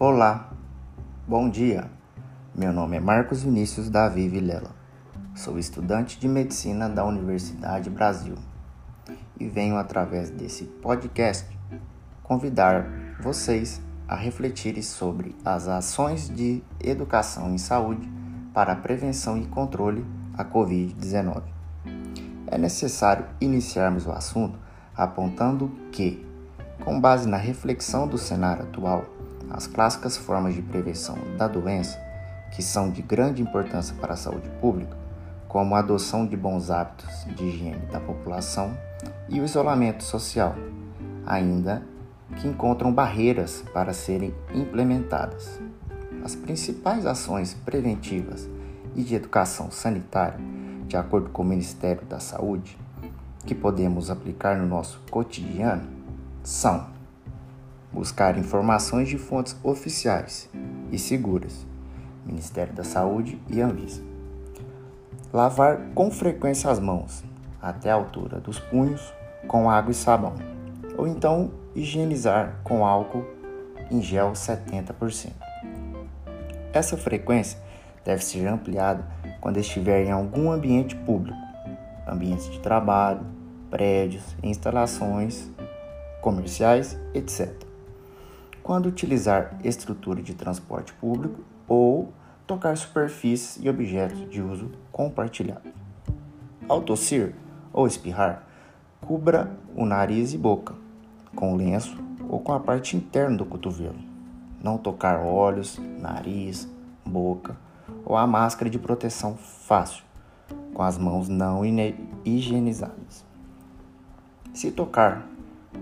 Olá, bom dia. Meu nome é Marcos Vinícius Davi Vilela. Sou estudante de medicina da Universidade Brasil e venho através desse podcast convidar vocês a refletirem sobre as ações de educação em saúde para a prevenção e controle da Covid-19. É necessário iniciarmos o assunto apontando que, com base na reflexão do cenário atual, as clássicas formas de prevenção da doença, que são de grande importância para a saúde pública, como a adoção de bons hábitos de higiene da população e o isolamento social, ainda que encontram barreiras para serem implementadas. As principais ações preventivas e de educação sanitária, de acordo com o Ministério da Saúde, que podemos aplicar no nosso cotidiano, são buscar informações de fontes oficiais e seguras, Ministério da Saúde e Anvisa. Lavar com frequência as mãos, até a altura dos punhos, com água e sabão, ou então higienizar com álcool em gel 70%. Essa frequência deve ser ampliada quando estiver em algum ambiente público, ambientes de trabalho, prédios, instalações comerciais, etc quando utilizar estrutura de transporte público ou tocar superfícies e objetos de uso compartilhado. Ao tossir ou espirrar, cubra o nariz e boca com lenço ou com a parte interna do cotovelo. Não tocar olhos, nariz, boca ou a máscara de proteção fácil com as mãos não higienizadas. Se tocar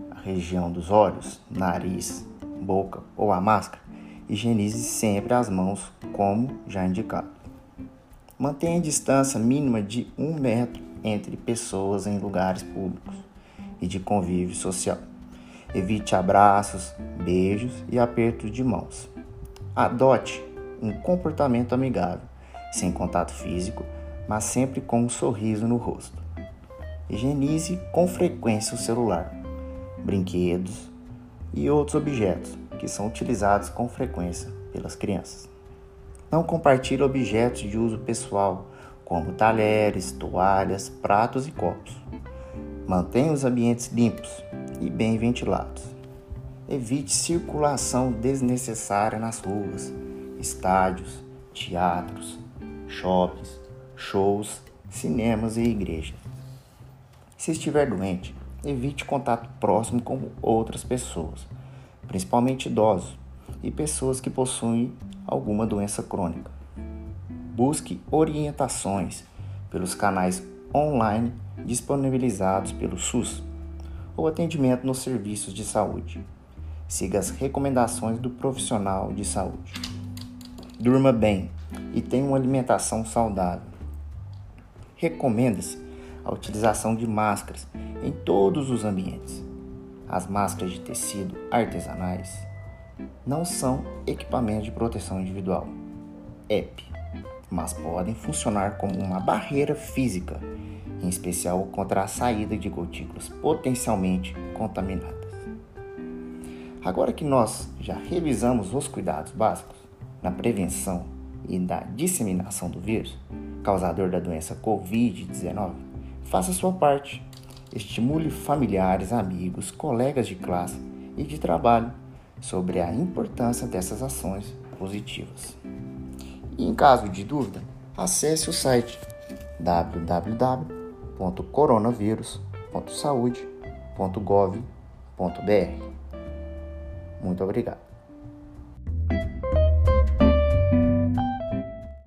a região dos olhos, nariz, boca ou a máscara, higienize sempre as mãos, como já indicado. Mantenha a distância mínima de um metro entre pessoas em lugares públicos e de convívio social. Evite abraços, beijos e apertos de mãos. Adote um comportamento amigável, sem contato físico, mas sempre com um sorriso no rosto. Higienize com frequência o celular, brinquedos, e outros objetos que são utilizados com frequência pelas crianças. Não compartilhe objetos de uso pessoal, como talheres, toalhas, pratos e copos. Mantenha os ambientes limpos e bem ventilados. Evite circulação desnecessária nas ruas, estádios, teatros, shoppings, shows, cinemas e igrejas. Se estiver doente, evite contato próximo com outras pessoas, principalmente idosos e pessoas que possuem alguma doença crônica. Busque orientações pelos canais online disponibilizados pelo SUS ou atendimento nos serviços de saúde. Siga as recomendações do profissional de saúde. Durma bem e tenha uma alimentação saudável. Recomenda-se a utilização de máscaras em todos os ambientes. As máscaras de tecido artesanais não são equipamentos de proteção individual, EP, mas podem funcionar como uma barreira física, em especial contra a saída de gotículas potencialmente contaminadas. Agora que nós já revisamos os cuidados básicos na prevenção e da disseminação do vírus, causador da doença Covid-19, Faça sua parte. Estimule familiares, amigos, colegas de classe e de trabalho sobre a importância dessas ações positivas. E em caso de dúvida, acesse o site www.coronavírus.saude.gov.br. Muito obrigado.